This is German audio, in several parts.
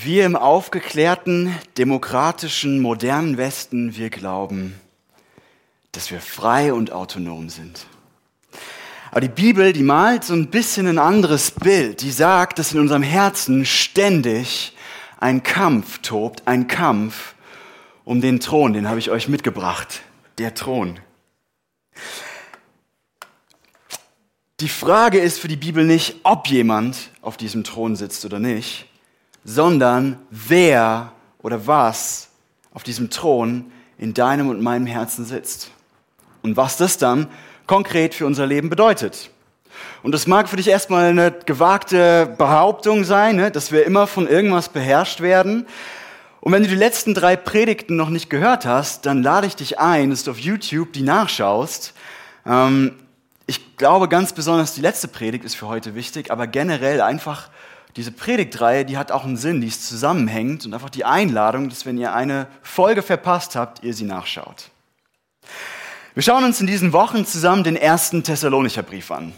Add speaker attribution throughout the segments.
Speaker 1: Wir im aufgeklärten, demokratischen, modernen Westen, wir glauben, dass wir frei und autonom sind. Aber die Bibel, die malt so ein bisschen ein anderes Bild. Die sagt, dass in unserem Herzen ständig ein Kampf tobt, ein Kampf um den Thron. Den habe ich euch mitgebracht. Der Thron. Die Frage ist für die Bibel nicht, ob jemand auf diesem Thron sitzt oder nicht, sondern wer oder was auf diesem Thron in deinem und meinem Herzen sitzt. Und was das dann konkret für unser Leben bedeutet. Und das mag für dich erstmal eine gewagte Behauptung sein, ne, dass wir immer von irgendwas beherrscht werden. Und wenn du die letzten drei Predigten noch nicht gehört hast, dann lade ich dich ein, dass du auf YouTube die nachschaust. Ähm, ich glaube ganz besonders, die letzte Predigt ist für heute wichtig, aber generell einfach diese Predigtreihe, die hat auch einen Sinn, die ist zusammenhängend und einfach die Einladung, dass wenn ihr eine Folge verpasst habt, ihr sie nachschaut. Wir schauen uns in diesen Wochen zusammen den ersten Thessalonicher Brief an.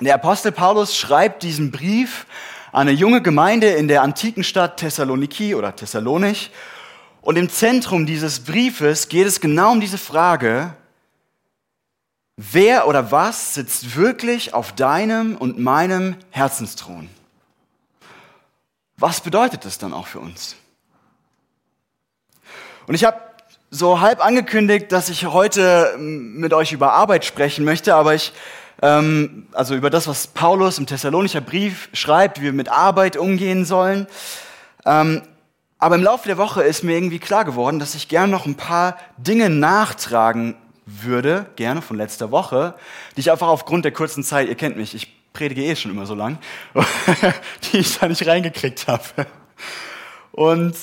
Speaker 1: Der Apostel Paulus schreibt diesen Brief an eine junge Gemeinde in der antiken Stadt Thessaloniki oder Thessalonich. Und im Zentrum dieses Briefes geht es genau um diese Frage, wer oder was sitzt wirklich auf deinem und meinem Herzensthron? Was bedeutet das dann auch für uns? Und ich habe so halb angekündigt, dass ich heute ähm, mit euch über Arbeit sprechen möchte, aber ich, ähm, also über das, was Paulus im Thessalonischer Brief schreibt, wie wir mit Arbeit umgehen sollen. Ähm, aber im Laufe der Woche ist mir irgendwie klar geworden, dass ich gerne noch ein paar Dinge nachtragen würde, gerne von letzter Woche, die ich einfach aufgrund der kurzen Zeit, ihr kennt mich, ich predige eh schon immer so lang, die ich da nicht reingekriegt habe. Und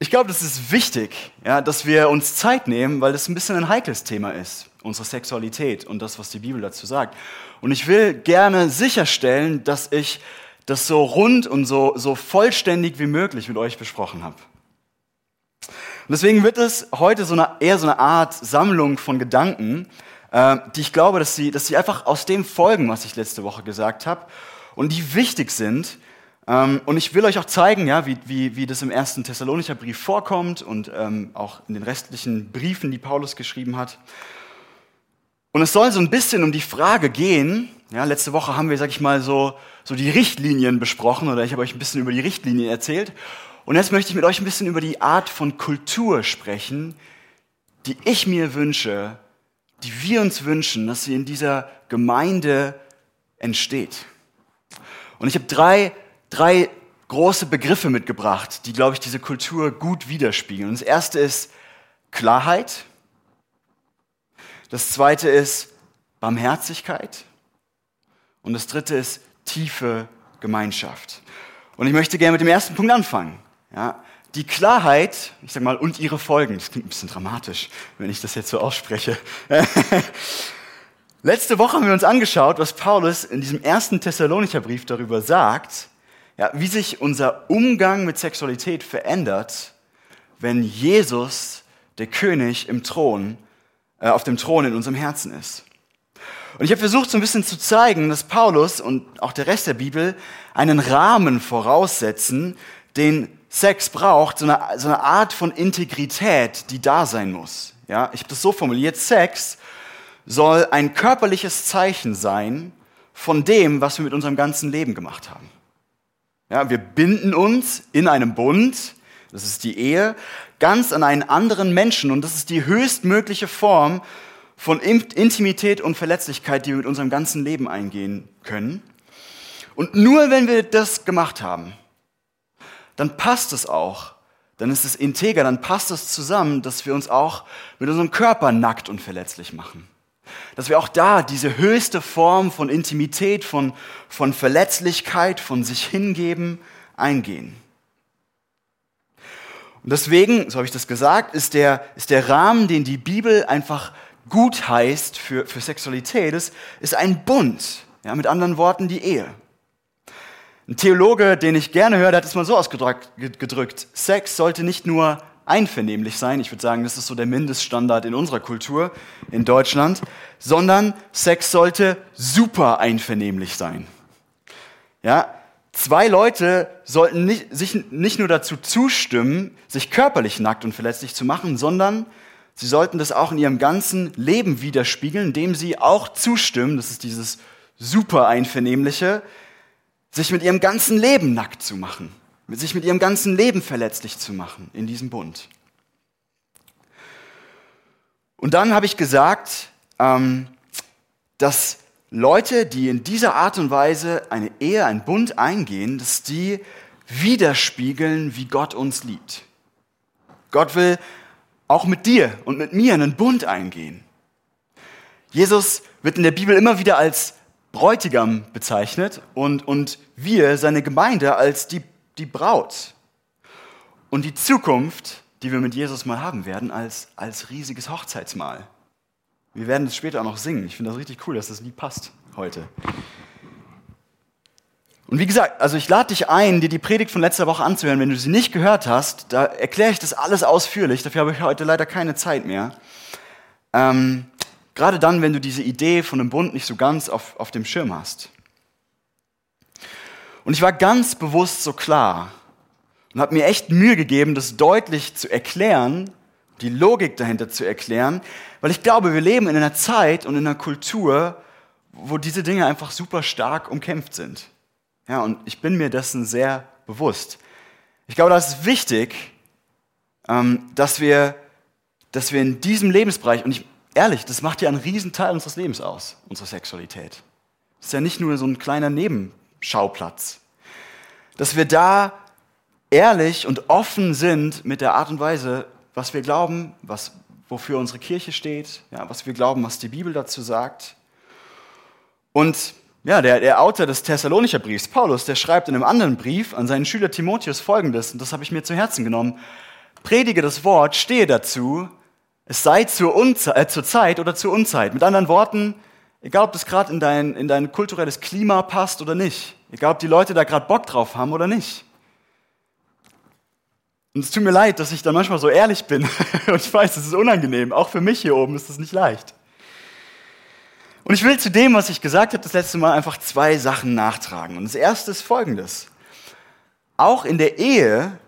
Speaker 1: ich glaube, das ist wichtig, ja, dass wir uns Zeit nehmen, weil das ein bisschen ein heikles Thema ist, unsere Sexualität und das, was die Bibel dazu sagt. Und ich will gerne sicherstellen, dass ich das so rund und so, so vollständig wie möglich mit euch besprochen habe. Und deswegen wird es heute so eine, eher so eine Art Sammlung von Gedanken, äh, die ich glaube, dass sie, dass sie einfach aus dem folgen, was ich letzte Woche gesagt habe und die wichtig sind, ähm, und ich will euch auch zeigen, ja, wie, wie, wie das im ersten Thessalonicher Brief vorkommt und ähm, auch in den restlichen Briefen, die Paulus geschrieben hat. Und es soll so ein bisschen um die Frage gehen, ja, letzte Woche haben wir, sag ich mal, so, so die Richtlinien besprochen oder ich habe euch ein bisschen über die Richtlinien erzählt. Und jetzt möchte ich mit euch ein bisschen über die Art von Kultur sprechen, die ich mir wünsche, die wir uns wünschen, dass sie in dieser Gemeinde entsteht. Und ich habe drei drei große Begriffe mitgebracht, die, glaube ich, diese Kultur gut widerspiegeln. das erste ist Klarheit. Das zweite ist Barmherzigkeit. Und das dritte ist tiefe Gemeinschaft. Und ich möchte gerne mit dem ersten Punkt anfangen. Ja, die Klarheit, ich sag mal, und ihre Folgen. Das klingt ein bisschen dramatisch, wenn ich das jetzt so ausspreche. Letzte Woche haben wir uns angeschaut, was Paulus in diesem ersten Thessalonicher Brief darüber sagt, ja, wie sich unser Umgang mit Sexualität verändert, wenn Jesus, der König im Thron, äh, auf dem Thron in unserem Herzen ist. Und ich habe versucht, so ein bisschen zu zeigen, dass Paulus und auch der Rest der Bibel einen Rahmen voraussetzen, den Sex braucht, so eine, so eine Art von Integrität, die da sein muss. Ja, ich habe das so formuliert, Sex soll ein körperliches Zeichen sein von dem, was wir mit unserem ganzen Leben gemacht haben. Ja, wir binden uns in einem Bund, das ist die Ehe, ganz an einen anderen Menschen und das ist die höchstmögliche Form von Intimität und Verletzlichkeit, die wir mit unserem ganzen Leben eingehen können. Und nur wenn wir das gemacht haben, dann passt es auch, dann ist es integer, dann passt es zusammen, dass wir uns auch mit unserem Körper nackt und verletzlich machen. Dass wir auch da diese höchste Form von Intimität, von, von Verletzlichkeit, von sich hingeben, eingehen. Und deswegen, so habe ich das gesagt, ist der, ist der Rahmen, den die Bibel einfach gut heißt für, für Sexualität, ist, ist ein Bund. Ja, mit anderen Worten die Ehe. Ein Theologe, den ich gerne höre, der hat es mal so ausgedrückt, gedrückt, Sex sollte nicht nur einvernehmlich sein. Ich würde sagen, das ist so der Mindeststandard in unserer Kultur in Deutschland, sondern Sex sollte super einvernehmlich sein. Ja, zwei Leute sollten nicht, sich nicht nur dazu zustimmen, sich körperlich nackt und verletzlich zu machen, sondern sie sollten das auch in ihrem ganzen Leben widerspiegeln, indem sie auch zustimmen, das ist dieses super einvernehmliche, sich mit ihrem ganzen Leben nackt zu machen, sich mit ihrem ganzen Leben verletzlich zu machen in diesem Bund. Und dann habe ich gesagt, ähm, dass Leute, die in dieser Art und Weise eine Ehe, einen Bund eingehen, dass die widerspiegeln, wie Gott uns liebt. Gott will auch mit dir und mit mir einen Bund eingehen. Jesus wird in der Bibel immer wieder als Bräutigam bezeichnet und, und wir, seine Gemeinde, als die, die Braut. Und die Zukunft, die wir mit Jesus mal haben werden, als, als riesiges Hochzeitsmahl. Wir werden es später auch noch singen. Ich finde das richtig cool, dass das Lied passt heute. Und wie gesagt, also ich lade dich ein, dir die Predigt von letzter Woche anzuhören. Wenn du sie nicht gehört hast, da erkläre ich das alles ausführlich. Dafür habe ich heute leider keine Zeit mehr. Ähm, gerade dann, wenn du diese Idee von einem Bund nicht so ganz auf, auf dem Schirm hast. Und ich war ganz bewusst so klar und habe mir echt Mühe gegeben, das deutlich zu erklären, die Logik dahinter zu erklären, weil ich glaube, wir leben in einer Zeit und in einer Kultur, wo diese Dinge einfach super stark umkämpft sind. Ja, und ich bin mir dessen sehr bewusst. Ich glaube, das ist wichtig, ähm, dass wir, dass wir in diesem Lebensbereich, und ich, ehrlich, das macht ja einen riesen Teil unseres Lebens aus, unsere Sexualität. Das ist ja nicht nur so ein kleiner Nebenschauplatz. Dass wir da ehrlich und offen sind mit der Art und Weise, was wir glauben, was, wofür unsere Kirche steht, ja, was wir glauben, was die Bibel dazu sagt. Und ja, der, der Autor des Thessalonicher Briefs, Paulus, der schreibt in einem anderen Brief an seinen Schüler Timotheus folgendes, und das habe ich mir zu Herzen genommen. Predige das Wort, stehe dazu, es sei zur, Unze äh, zur Zeit oder zur Unzeit. Mit anderen Worten, egal ob das gerade in dein, in dein kulturelles Klima passt oder nicht, egal ob die Leute da gerade Bock drauf haben oder nicht. Und es tut mir leid, dass ich dann manchmal so ehrlich bin. Und ich weiß, es ist unangenehm. Auch für mich hier oben ist das nicht leicht. Und ich will zu dem, was ich gesagt habe, das letzte Mal einfach zwei Sachen nachtragen. Und das erste ist folgendes. Auch in der Ehe,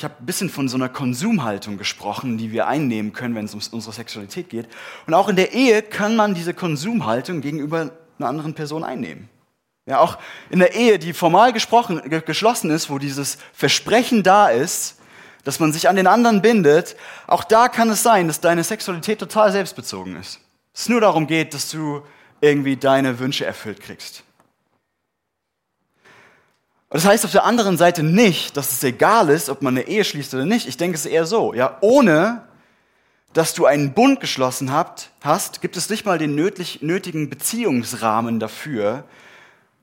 Speaker 1: ich habe ein bisschen von so einer Konsumhaltung gesprochen, die wir einnehmen können, wenn es um unsere Sexualität geht. Und auch in der Ehe kann man diese Konsumhaltung gegenüber einer anderen Person einnehmen. Ja, auch in der Ehe, die formal gesprochen, geschlossen ist, wo dieses Versprechen da ist, dass man sich an den anderen bindet, auch da kann es sein, dass deine Sexualität total selbstbezogen ist. Es nur darum geht, dass du irgendwie deine Wünsche erfüllt kriegst. Und das heißt auf der anderen Seite nicht, dass es egal ist, ob man eine Ehe schließt oder nicht. Ich denke es ist eher so, ja, ohne dass du einen Bund geschlossen habt, hast, gibt es nicht mal den nötigen Beziehungsrahmen dafür,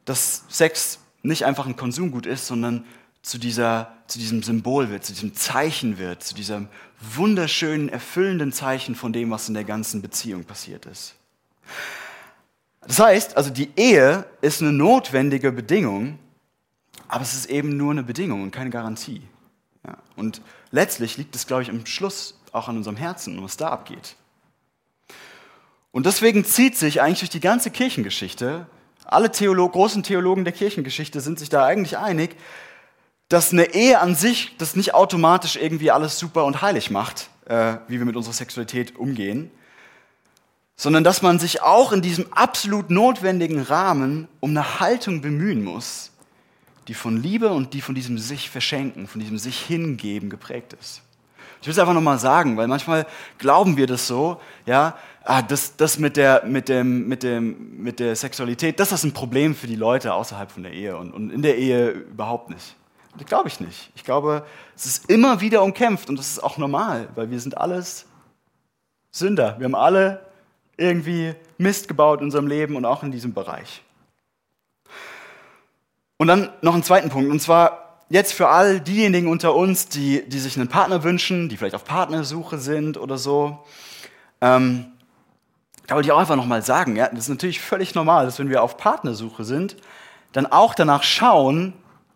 Speaker 1: dass Sex nicht einfach ein Konsumgut ist, sondern zu, dieser, zu diesem Symbol wird, zu diesem Zeichen wird, zu diesem wunderschönen, erfüllenden Zeichen von dem, was in der ganzen Beziehung passiert ist. Das heißt, also die Ehe ist eine notwendige Bedingung, aber es ist eben nur eine Bedingung und keine Garantie. Ja. Und letztlich liegt es, glaube ich, am Schluss auch an unserem Herzen, was da abgeht. Und deswegen zieht sich eigentlich durch die ganze Kirchengeschichte alle Theolog großen Theologen der Kirchengeschichte sind sich da eigentlich einig, dass eine Ehe an sich das nicht automatisch irgendwie alles super und heilig macht, äh, wie wir mit unserer Sexualität umgehen, sondern dass man sich auch in diesem absolut notwendigen Rahmen um eine Haltung bemühen muss, die von Liebe und die von diesem sich verschenken, von diesem sich hingeben geprägt ist. Ich will es einfach nochmal sagen, weil manchmal glauben wir das so, ja, ah, das, das mit, der, mit, dem, mit, dem, mit der Sexualität, das ist ein Problem für die Leute außerhalb von der Ehe und, und in der Ehe überhaupt nicht. Das glaube ich nicht. Ich glaube, es ist immer wieder umkämpft und das ist auch normal, weil wir sind alles Sünder. Wir haben alle irgendwie Mist gebaut in unserem Leben und auch in diesem Bereich. Und dann noch einen zweiten Punkt, und zwar jetzt für all diejenigen unter uns, die, die sich einen Partner wünschen, die vielleicht auf Partnersuche sind oder so. Ähm, da wollte ich auch einfach nochmal sagen, ja, das ist natürlich völlig normal, dass wenn wir auf Partnersuche sind, dann auch danach schauen,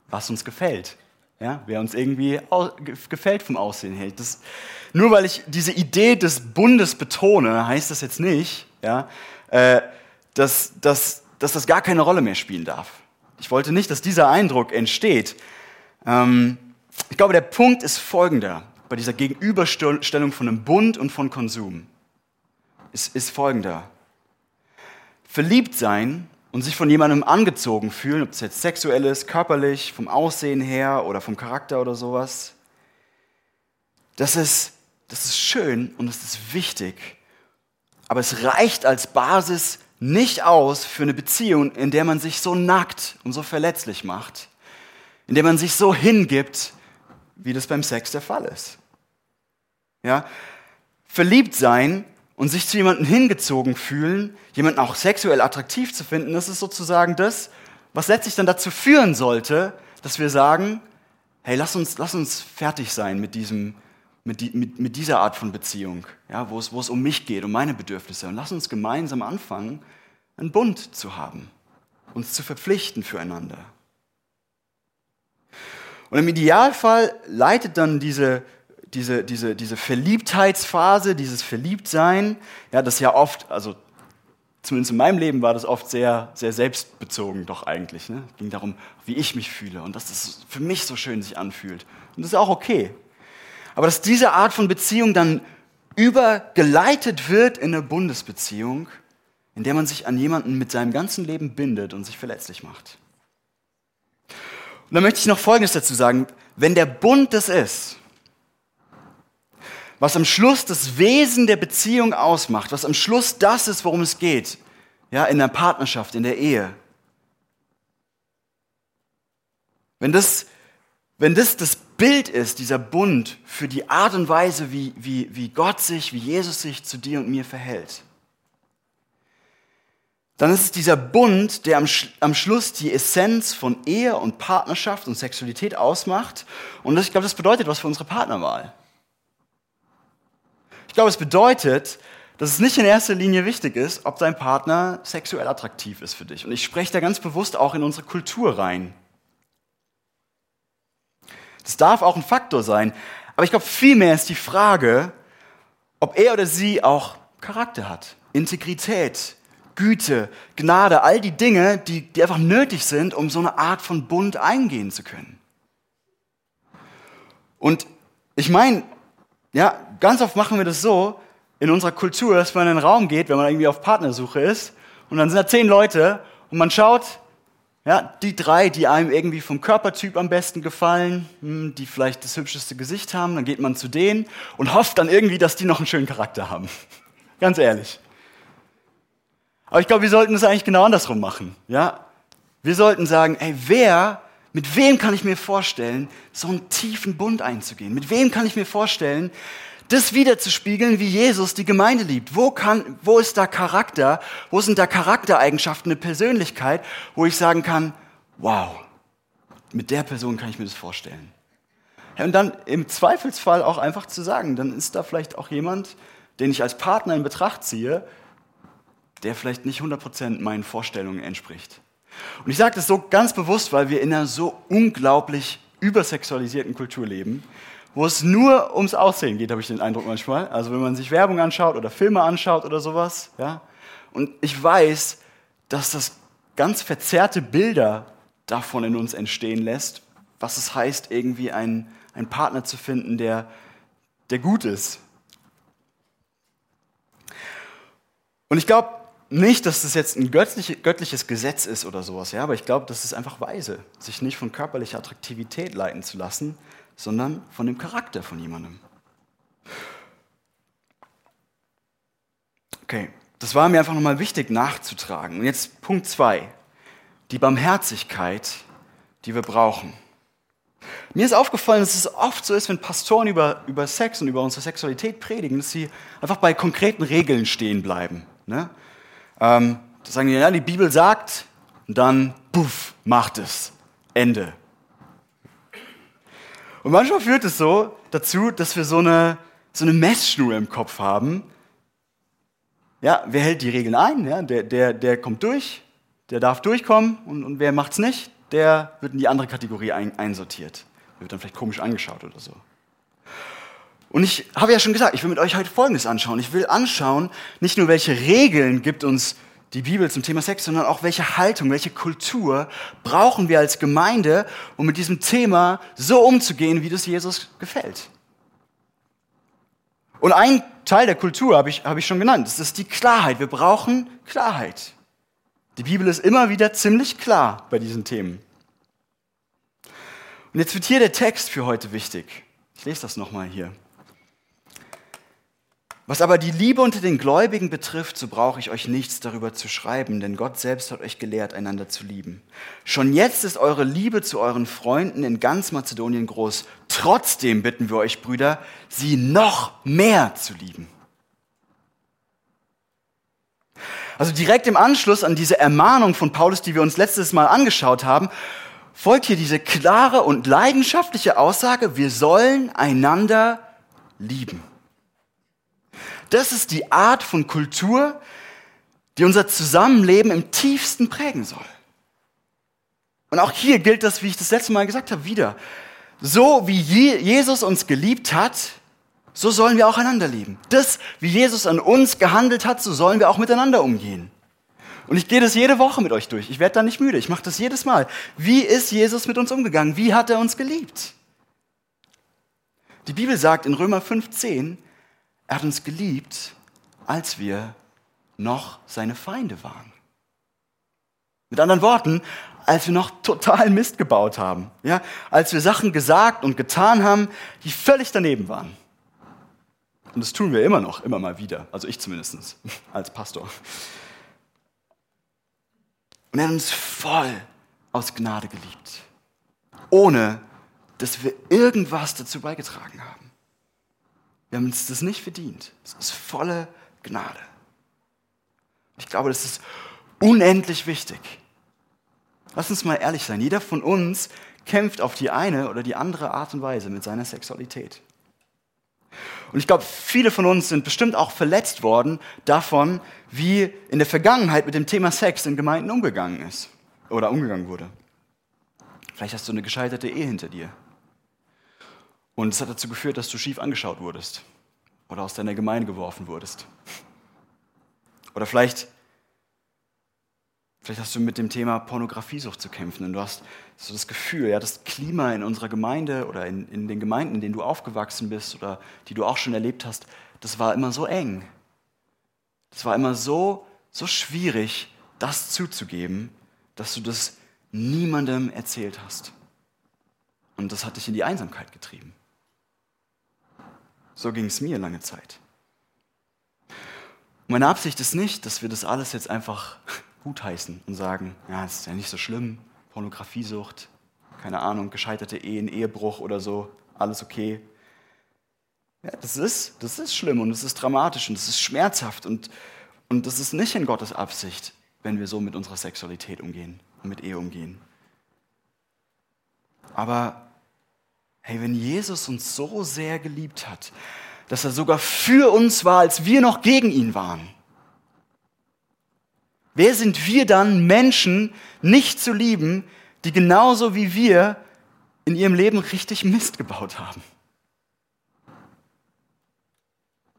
Speaker 1: was uns gefällt. Ja, wer uns irgendwie gefällt vom Aussehen her. Das, nur weil ich diese Idee des Bundes betone, heißt das jetzt nicht, ja, äh, dass, dass, dass das gar keine Rolle mehr spielen darf. Ich wollte nicht, dass dieser Eindruck entsteht. Ähm, ich glaube, der Punkt ist folgender bei dieser Gegenüberstellung von einem Bund und von Konsum. Es ist folgender. Verliebt sein und sich von jemandem angezogen fühlen, ob es jetzt sexuell ist, körperlich, vom Aussehen her oder vom Charakter oder sowas, das ist, das ist schön und das ist wichtig. Aber es reicht als Basis nicht aus für eine Beziehung, in der man sich so nackt und so verletzlich macht, in der man sich so hingibt, wie das beim Sex der Fall ist. Ja? Verliebt sein und sich zu jemandem hingezogen fühlen, jemanden auch sexuell attraktiv zu finden, das ist sozusagen das, was letztlich dann dazu führen sollte, dass wir sagen, hey, lass uns, lass uns fertig sein mit, diesem, mit, die, mit, mit dieser Art von Beziehung, ja, wo, es, wo es um mich geht, um meine Bedürfnisse. Und lass uns gemeinsam anfangen, einen Bund zu haben, uns zu verpflichten füreinander. Und im Idealfall leitet dann diese, diese, diese, diese Verliebtheitsphase, dieses Verliebtsein, ja, das ja oft, also zumindest in meinem Leben war das oft sehr, sehr selbstbezogen doch eigentlich. Ne? Es ging darum, wie ich mich fühle und dass das für mich so schön sich anfühlt. Und das ist auch okay. Aber dass diese Art von Beziehung dann übergeleitet wird in eine Bundesbeziehung, in der man sich an jemanden mit seinem ganzen Leben bindet und sich verletzlich macht. Und da möchte ich noch Folgendes dazu sagen. Wenn der Bund das ist, was am Schluss das Wesen der Beziehung ausmacht, was am Schluss das ist, worum es geht, ja, in der Partnerschaft, in der Ehe. Wenn das, wenn das das Bild ist, dieser Bund für die Art und Weise, wie, wie, wie Gott sich, wie Jesus sich zu dir und mir verhält, dann ist es dieser Bund, der am, am Schluss die Essenz von Ehe und Partnerschaft und Sexualität ausmacht. Und das, ich glaube, das bedeutet was für unsere Partnerwahl. Ich glaube, es bedeutet, dass es nicht in erster Linie wichtig ist, ob dein Partner sexuell attraktiv ist für dich. Und ich spreche da ganz bewusst auch in unsere Kultur rein. Das darf auch ein Faktor sein. Aber ich glaube, vielmehr ist die Frage, ob er oder sie auch Charakter hat, Integrität, Güte, Gnade, all die Dinge, die, die einfach nötig sind, um so eine Art von Bund eingehen zu können. Und ich meine, ja, ganz oft machen wir das so in unserer Kultur, dass man in einen Raum geht, wenn man irgendwie auf Partnersuche ist, und dann sind da zehn Leute und man schaut, ja, die drei, die einem irgendwie vom Körpertyp am besten gefallen, hm, die vielleicht das hübscheste Gesicht haben, dann geht man zu denen und hofft dann irgendwie, dass die noch einen schönen Charakter haben. Ganz ehrlich. Aber ich glaube, wir sollten es eigentlich genau andersrum machen. Ja? Wir sollten sagen, ey, wer, mit wem kann ich mir vorstellen, so einen tiefen Bund einzugehen? Mit wem kann ich mir vorstellen, das wiederzuspiegeln, wie Jesus die Gemeinde liebt? Wo, kann, wo ist da Charakter? Wo sind da Charaktereigenschaften, eine Persönlichkeit, wo ich sagen kann, wow, mit der Person kann ich mir das vorstellen? und dann im Zweifelsfall auch einfach zu sagen, dann ist da vielleicht auch jemand, den ich als Partner in Betracht ziehe, der vielleicht nicht 100% meinen Vorstellungen entspricht. Und ich sage das so ganz bewusst, weil wir in einer so unglaublich übersexualisierten Kultur leben, wo es nur ums Aussehen geht, habe ich den Eindruck manchmal. Also wenn man sich Werbung anschaut oder Filme anschaut oder sowas. Ja? Und ich weiß, dass das ganz verzerrte Bilder davon in uns entstehen lässt, was es heißt, irgendwie einen, einen Partner zu finden, der, der gut ist. Und ich glaube, nicht, dass das jetzt ein göttliches Gesetz ist oder sowas, ja, aber ich glaube, das ist einfach weise, sich nicht von körperlicher Attraktivität leiten zu lassen, sondern von dem Charakter von jemandem. Okay, das war mir einfach nochmal wichtig nachzutragen. Und jetzt Punkt zwei, die Barmherzigkeit, die wir brauchen. Mir ist aufgefallen, dass es oft so ist, wenn Pastoren über, über Sex und über unsere Sexualität predigen, dass sie einfach bei konkreten Regeln stehen bleiben. Ne? Ähm, da sagen die, ja, die Bibel sagt, und dann, puff, macht es. Ende. Und manchmal führt es so dazu, dass wir so eine, so eine Messschnur im Kopf haben. Ja, wer hält die Regeln ein? Ja, der, der, der kommt durch, der darf durchkommen und, und wer macht's nicht, der wird in die andere Kategorie ein, einsortiert. Der wird dann vielleicht komisch angeschaut oder so. Und ich habe ja schon gesagt, ich will mit euch heute Folgendes anschauen. Ich will anschauen, nicht nur welche Regeln gibt uns die Bibel zum Thema Sex, sondern auch welche Haltung, welche Kultur brauchen wir als Gemeinde, um mit diesem Thema so umzugehen, wie das Jesus gefällt. Und ein Teil der Kultur habe ich, habe ich schon genannt, das ist die Klarheit. Wir brauchen Klarheit. Die Bibel ist immer wieder ziemlich klar bei diesen Themen. Und jetzt wird hier der Text für heute wichtig. Ich lese das nochmal hier. Was aber die Liebe unter den Gläubigen betrifft, so brauche ich euch nichts darüber zu schreiben, denn Gott selbst hat euch gelehrt, einander zu lieben. Schon jetzt ist eure Liebe zu euren Freunden in ganz Mazedonien groß. Trotzdem bitten wir euch, Brüder, sie noch mehr zu lieben. Also direkt im Anschluss an diese Ermahnung von Paulus, die wir uns letztes Mal angeschaut haben, folgt hier diese klare und leidenschaftliche Aussage, wir sollen einander lieben. Das ist die Art von Kultur, die unser Zusammenleben im tiefsten prägen soll. Und auch hier gilt das, wie ich das letzte Mal gesagt habe, wieder. So wie Jesus uns geliebt hat, so sollen wir auch einander lieben. Das, wie Jesus an uns gehandelt hat, so sollen wir auch miteinander umgehen. Und ich gehe das jede Woche mit euch durch. Ich werde da nicht müde. Ich mache das jedes Mal. Wie ist Jesus mit uns umgegangen? Wie hat er uns geliebt? Die Bibel sagt in Römer 15, er hat uns geliebt, als wir noch seine Feinde waren. Mit anderen Worten, als wir noch total Mist gebaut haben, ja, als wir Sachen gesagt und getan haben, die völlig daneben waren. Und das tun wir immer noch, immer mal wieder. Also ich zumindest als Pastor. Und er hat uns voll aus Gnade geliebt, ohne dass wir irgendwas dazu beigetragen haben. Wir haben uns das nicht verdient. Es ist volle Gnade. Ich glaube, das ist unendlich wichtig. Lass uns mal ehrlich sein. Jeder von uns kämpft auf die eine oder die andere Art und Weise mit seiner Sexualität. Und ich glaube, viele von uns sind bestimmt auch verletzt worden davon, wie in der Vergangenheit mit dem Thema Sex in Gemeinden umgegangen ist oder umgegangen wurde. Vielleicht hast du eine gescheiterte Ehe hinter dir. Und es hat dazu geführt, dass du schief angeschaut wurdest oder aus deiner Gemeinde geworfen wurdest. Oder vielleicht, vielleicht hast du mit dem Thema Pornografiesucht zu kämpfen und du hast so das Gefühl, ja, das Klima in unserer Gemeinde oder in, in den Gemeinden, in denen du aufgewachsen bist oder die du auch schon erlebt hast, das war immer so eng. Das war immer so, so schwierig, das zuzugeben, dass du das niemandem erzählt hast. Und das hat dich in die Einsamkeit getrieben. So ging es mir lange Zeit. Meine Absicht ist nicht, dass wir das alles jetzt einfach gutheißen und sagen, ja, es ist ja nicht so schlimm, Pornografiesucht, keine Ahnung, gescheiterte Ehen, Ehebruch oder so, alles okay. Ja, das ist, das ist schlimm und es ist dramatisch und es ist schmerzhaft und, und das ist nicht in Gottes Absicht, wenn wir so mit unserer Sexualität umgehen und mit Ehe umgehen. Aber Hey, wenn Jesus uns so sehr geliebt hat, dass er sogar für uns war, als wir noch gegen ihn waren, wer sind wir dann, Menschen nicht zu lieben, die genauso wie wir in ihrem Leben richtig Mist gebaut haben?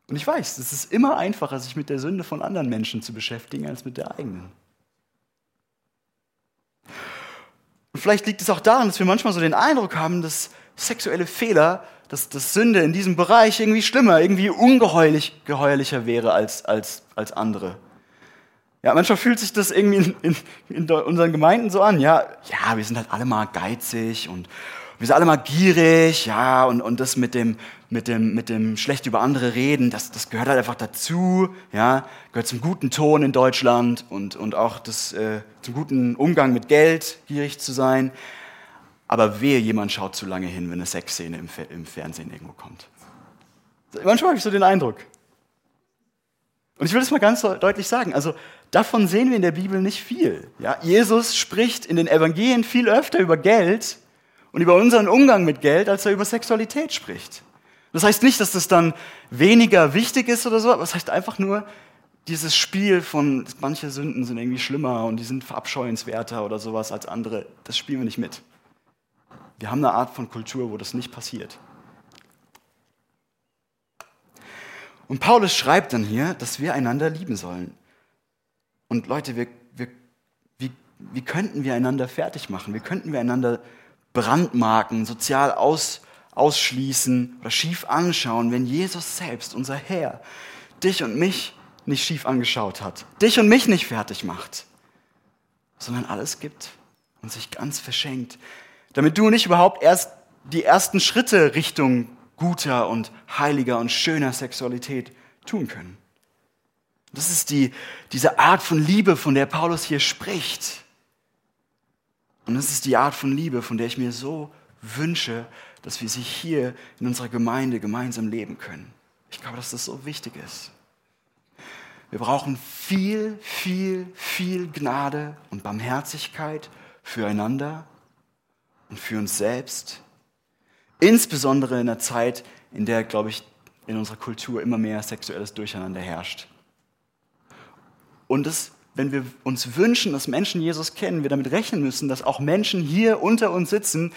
Speaker 1: Und ich weiß, es ist immer einfacher, sich mit der Sünde von anderen Menschen zu beschäftigen, als mit der eigenen. Und vielleicht liegt es auch daran, dass wir manchmal so den Eindruck haben, dass sexuelle Fehler, dass, dass Sünde in diesem Bereich irgendwie schlimmer, irgendwie ungeheuerlicher wäre als, als, als andere. Ja, manchmal fühlt sich das irgendwie in, in, in unseren Gemeinden so an. Ja, ja, wir sind halt alle mal geizig und wir sind alle mal gierig, ja, und, und das mit dem, mit dem, mit dem schlecht über andere reden, das, das gehört halt einfach dazu, ja, gehört zum guten Ton in Deutschland und, und auch das, äh, zum guten Umgang mit Geld, gierig zu sein. Aber wehe, jemand schaut zu lange hin, wenn eine Sexszene im, im Fernsehen irgendwo kommt. Manchmal habe ich so den Eindruck. Und ich will das mal ganz deutlich sagen. Also davon sehen wir in der Bibel nicht viel. Ja, Jesus spricht in den Evangelien viel öfter über Geld und über unseren Umgang mit Geld, als er über Sexualität spricht. Das heißt nicht, dass das dann weniger wichtig ist oder so, aber es heißt einfach nur, dieses Spiel von manche Sünden sind irgendwie schlimmer und die sind verabscheuenswerter oder sowas als andere, das spielen wir nicht mit. Wir haben eine Art von Kultur, wo das nicht passiert. Und Paulus schreibt dann hier, dass wir einander lieben sollen. Und Leute, wir, wir, wie, wie könnten wir einander fertig machen? Wie könnten wir einander brandmarken, sozial aus, ausschließen oder schief anschauen, wenn Jesus selbst, unser Herr, dich und mich nicht schief angeschaut hat, dich und mich nicht fertig macht, sondern alles gibt und sich ganz verschenkt, damit du und ich überhaupt erst die ersten Schritte Richtung guter und heiliger und schöner Sexualität tun können. Das ist die, diese Art von Liebe, von der Paulus hier spricht. Und das ist die Art von Liebe, von der ich mir so wünsche, dass wir sie hier in unserer Gemeinde gemeinsam leben können. Ich glaube, dass das so wichtig ist. Wir brauchen viel, viel, viel Gnade und Barmherzigkeit füreinander und für uns selbst. Insbesondere in der Zeit, in der, glaube ich, in unserer Kultur immer mehr sexuelles Durcheinander herrscht. Und das, wenn wir uns wünschen, dass Menschen Jesus kennen, wir damit rechnen müssen, dass auch Menschen hier unter uns sitzen,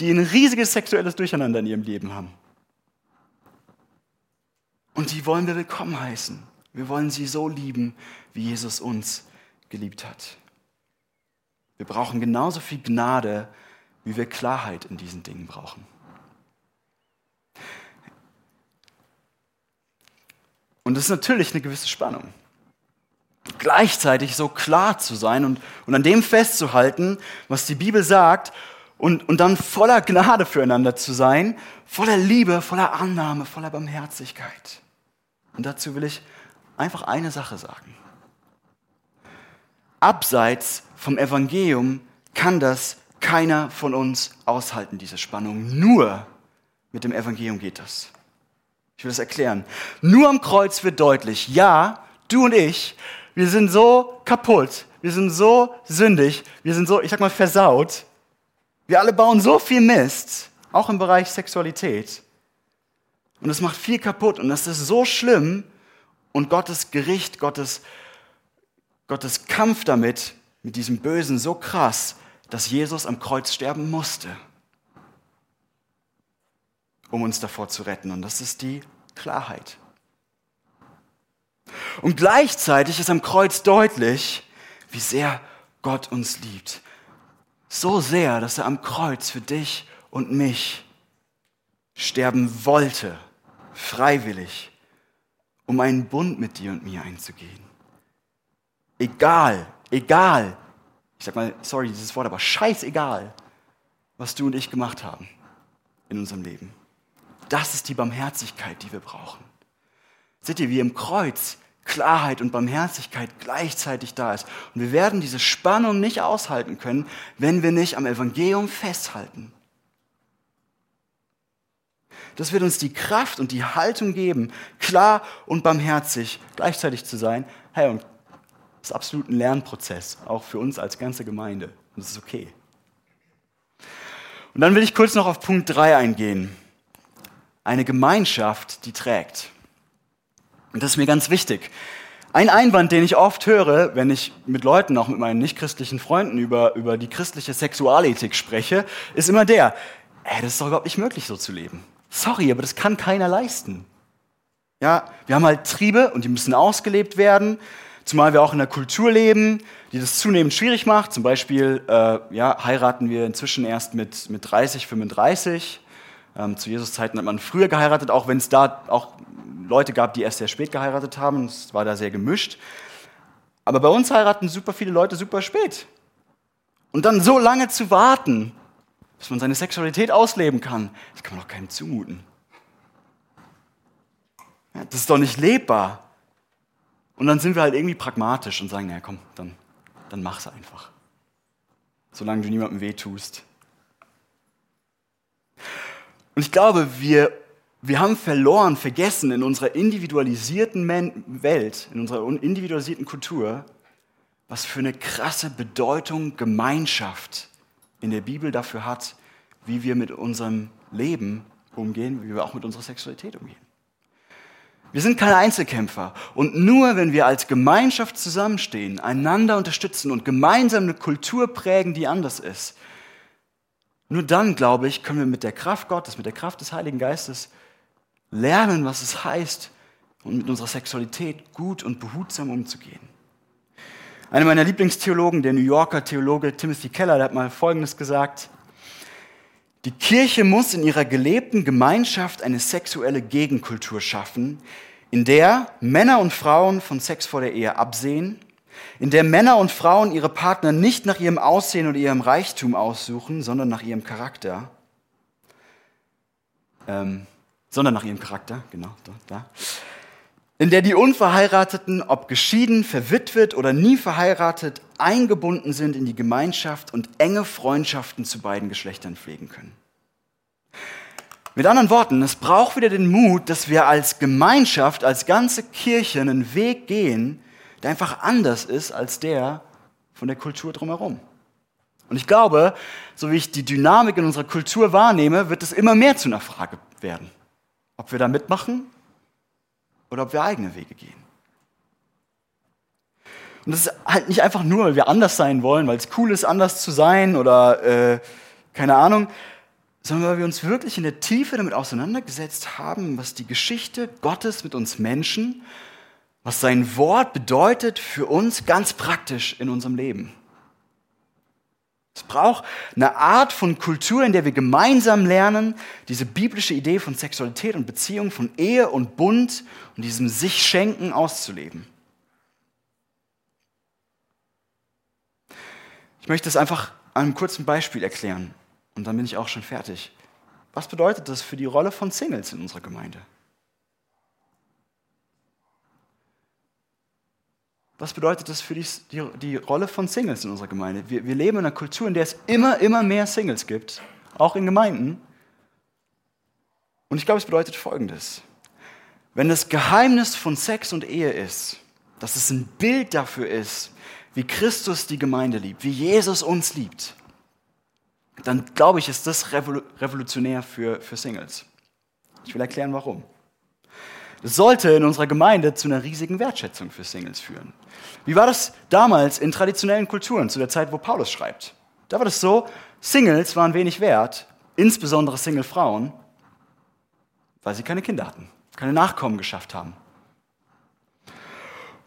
Speaker 1: die ein riesiges sexuelles Durcheinander in ihrem Leben haben. Und die wollen wir willkommen heißen. Wir wollen sie so lieben, wie Jesus uns geliebt hat. Wir brauchen genauso viel Gnade, wie wir Klarheit in diesen Dingen brauchen. Und das ist natürlich eine gewisse Spannung. Gleichzeitig so klar zu sein und, und an dem festzuhalten, was die Bibel sagt, und, und dann voller Gnade füreinander zu sein, voller Liebe, voller Annahme, voller Barmherzigkeit. Und dazu will ich einfach eine Sache sagen. Abseits vom Evangelium kann das keiner von uns aushalten, diese Spannung. Nur mit dem Evangelium geht das. Ich will das erklären. Nur am Kreuz wird deutlich, ja, du und ich, wir sind so kaputt, wir sind so sündig, wir sind so, ich sag mal, versaut. Wir alle bauen so viel Mist, auch im Bereich Sexualität. Und es macht viel kaputt und das ist so schlimm, und Gottes Gericht, Gottes, Gottes Kampf damit, mit diesem Bösen so krass, dass Jesus am Kreuz sterben musste, um uns davor zu retten. Und das ist die Klarheit. Und gleichzeitig ist am Kreuz deutlich, wie sehr Gott uns liebt. So sehr, dass er am Kreuz für dich und mich sterben wollte, freiwillig um einen Bund mit dir und mir einzugehen. Egal, egal, ich sag mal, sorry, dieses Wort, aber scheißegal, was du und ich gemacht haben in unserem Leben. Das ist die Barmherzigkeit, die wir brauchen. Seht ihr, wie im Kreuz Klarheit und Barmherzigkeit gleichzeitig da ist. Und wir werden diese Spannung nicht aushalten können, wenn wir nicht am Evangelium festhalten. Das wird uns die Kraft und die Haltung geben, klar und barmherzig gleichzeitig zu sein. Hey, und das ist absolut ein Lernprozess, auch für uns als ganze Gemeinde. Und das ist okay. Und dann will ich kurz noch auf Punkt 3 eingehen. Eine Gemeinschaft, die trägt. Und das ist mir ganz wichtig. Ein Einwand, den ich oft höre, wenn ich mit Leuten, auch mit meinen nichtchristlichen Freunden über, über die christliche Sexualethik spreche, ist immer der, ey, das ist doch überhaupt nicht möglich, so zu leben. Sorry, aber das kann keiner leisten. Ja, wir haben halt Triebe und die müssen ausgelebt werden, zumal wir auch in einer Kultur leben, die das zunehmend schwierig macht. Zum Beispiel äh, ja, heiraten wir inzwischen erst mit, mit 30, 35. Ähm, zu Jesus Zeiten hat man früher geheiratet, auch wenn es da auch Leute gab, die erst sehr spät geheiratet haben. Es war da sehr gemischt. Aber bei uns heiraten super viele Leute super spät. Und dann so lange zu warten, dass man seine Sexualität ausleben kann, das kann man doch keinem zumuten. Ja, das ist doch nicht lebbar. Und dann sind wir halt irgendwie pragmatisch und sagen, naja, komm, dann, dann mach's einfach. Solange du niemandem wehtust. Und ich glaube, wir, wir haben verloren, vergessen in unserer individualisierten Welt, in unserer individualisierten Kultur, was für eine krasse Bedeutung Gemeinschaft in der Bibel dafür hat, wie wir mit unserem Leben umgehen, wie wir auch mit unserer Sexualität umgehen. Wir sind keine Einzelkämpfer. Und nur wenn wir als Gemeinschaft zusammenstehen, einander unterstützen und gemeinsam eine Kultur prägen, die anders ist, nur dann, glaube ich, können wir mit der Kraft Gottes, mit der Kraft des Heiligen Geistes lernen, was es heißt, und mit unserer Sexualität gut und behutsam umzugehen. Einer meiner Lieblingstheologen, der New Yorker Theologe Timothy Keller, der hat mal Folgendes gesagt. Die Kirche muss in ihrer gelebten Gemeinschaft eine sexuelle Gegenkultur schaffen, in der Männer und Frauen von Sex vor der Ehe absehen, in der Männer und Frauen ihre Partner nicht nach ihrem Aussehen oder ihrem Reichtum aussuchen, sondern nach ihrem Charakter. Ähm, sondern nach ihrem Charakter, genau, da, da in der die Unverheirateten, ob geschieden, verwitwet oder nie verheiratet, eingebunden sind in die Gemeinschaft und enge Freundschaften zu beiden Geschlechtern pflegen können. Mit anderen Worten, es braucht wieder den Mut, dass wir als Gemeinschaft, als ganze Kirche einen Weg gehen, der einfach anders ist als der von der Kultur drumherum. Und ich glaube, so wie ich die Dynamik in unserer Kultur wahrnehme, wird es immer mehr zu einer Frage werden. Ob wir da mitmachen oder ob wir eigene Wege gehen. Und das ist halt nicht einfach nur, weil wir anders sein wollen, weil es cool ist, anders zu sein oder äh, keine Ahnung, sondern weil wir uns wirklich in der Tiefe damit auseinandergesetzt haben, was die Geschichte Gottes mit uns Menschen, was sein Wort bedeutet für uns ganz praktisch in unserem Leben. Es braucht eine Art von Kultur, in der wir gemeinsam lernen, diese biblische Idee von Sexualität und Beziehung, von Ehe und Bund und diesem sich schenken auszuleben. Ich möchte es einfach an einem kurzen Beispiel erklären und dann bin ich auch schon fertig. Was bedeutet das für die Rolle von Singles in unserer Gemeinde? Was bedeutet das für die, die, die Rolle von Singles in unserer Gemeinde? Wir, wir leben in einer Kultur, in der es immer, immer mehr Singles gibt, auch in Gemeinden. Und ich glaube, es bedeutet Folgendes. Wenn das Geheimnis von Sex und Ehe ist, dass es ein Bild dafür ist, wie Christus die Gemeinde liebt, wie Jesus uns liebt, dann glaube ich, ist das revolutionär für, für Singles. Ich will erklären, warum. Das sollte in unserer Gemeinde zu einer riesigen Wertschätzung für Singles führen. Wie war das damals in traditionellen Kulturen, zu der Zeit, wo Paulus schreibt? Da war das so, Singles waren wenig wert, insbesondere Single-Frauen, weil sie keine Kinder hatten, keine Nachkommen geschafft haben.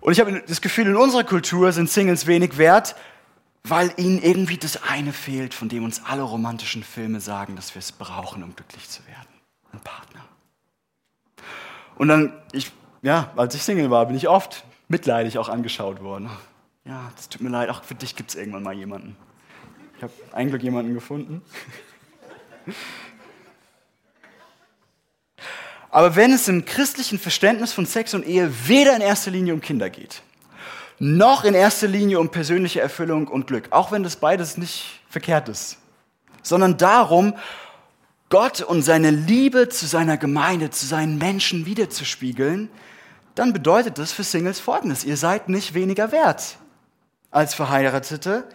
Speaker 1: Und ich habe das Gefühl, in unserer Kultur sind Singles wenig wert, weil ihnen irgendwie das eine fehlt, von dem uns alle romantischen Filme sagen, dass wir es brauchen, um glücklich zu werden. Ein Partner. Und dann, ich, ja, als ich Single war, bin ich oft mitleidig auch angeschaut worden. Ja, das tut mir leid, auch für dich gibt es irgendwann mal jemanden. Ich habe ein Glück jemanden gefunden. Aber wenn es im christlichen Verständnis von Sex und Ehe weder in erster Linie um Kinder geht, noch in erster Linie um persönliche Erfüllung und Glück, auch wenn das beides nicht verkehrt ist, sondern darum, Gott und seine Liebe zu seiner Gemeinde, zu seinen Menschen wiederzuspiegeln, dann bedeutet das für Singles Folgendes. Ihr seid nicht weniger wert als Verheiratete.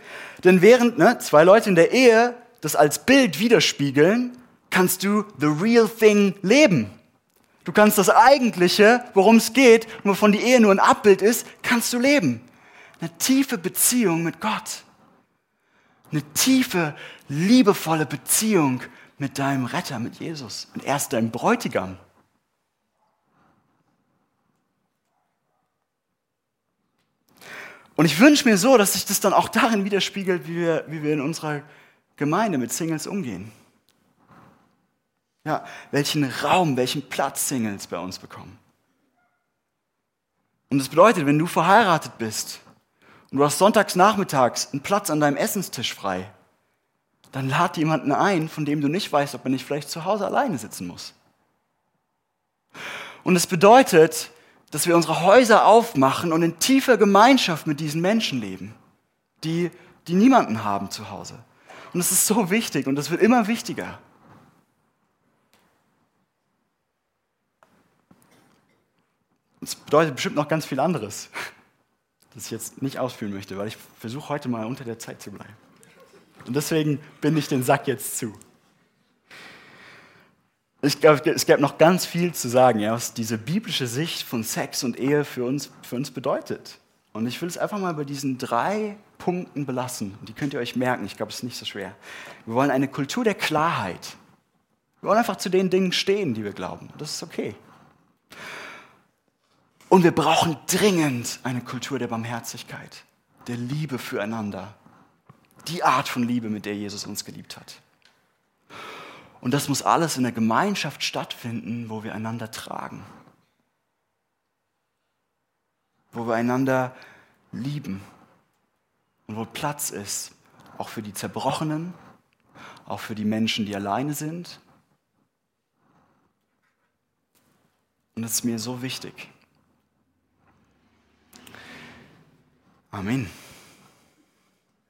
Speaker 1: Denn während ne, zwei Leute in der Ehe das als Bild widerspiegeln, kannst du the real thing leben. Du kannst das Eigentliche, worum es geht, wovon die Ehe nur ein Abbild ist, kannst du leben. Eine tiefe Beziehung mit Gott. Eine tiefe, liebevolle Beziehung mit deinem Retter, mit Jesus. Und er ist dein Bräutigam. Und ich wünsche mir so, dass sich das dann auch darin widerspiegelt, wie wir, wie wir in unserer Gemeinde mit Singles umgehen. Ja, welchen Raum, welchen Platz Singles bei uns bekommen. Und das bedeutet, wenn du verheiratet bist und du hast sonntags nachmittags einen Platz an deinem Essenstisch frei, dann lad jemanden ein, von dem du nicht weißt, ob er nicht vielleicht zu Hause alleine sitzen muss. Und es bedeutet, dass wir unsere Häuser aufmachen und in tiefer Gemeinschaft mit diesen Menschen leben, die, die niemanden haben zu Hause. Und es ist so wichtig und es wird immer wichtiger. Es bedeutet bestimmt noch ganz viel anderes, das ich jetzt nicht ausführen möchte, weil ich versuche heute mal unter der Zeit zu bleiben. Und deswegen binde ich den Sack jetzt zu. Ich glaube, es gäbe noch ganz viel zu sagen, ja, was diese biblische Sicht von Sex und Ehe für uns, für uns bedeutet. Und ich will es einfach mal bei diesen drei Punkten belassen. Die könnt ihr euch merken, ich glaube, es ist nicht so schwer. Wir wollen eine Kultur der Klarheit. Wir wollen einfach zu den Dingen stehen, die wir glauben. Das ist okay. Und wir brauchen dringend eine Kultur der Barmherzigkeit. der Liebe füreinander. Die Art von Liebe, mit der Jesus uns geliebt hat. Und das muss alles in der Gemeinschaft stattfinden, wo wir einander tragen. Wo wir einander lieben. Und wo Platz ist, auch für die Zerbrochenen, auch für die Menschen, die alleine sind. Und das ist mir so wichtig. Amen.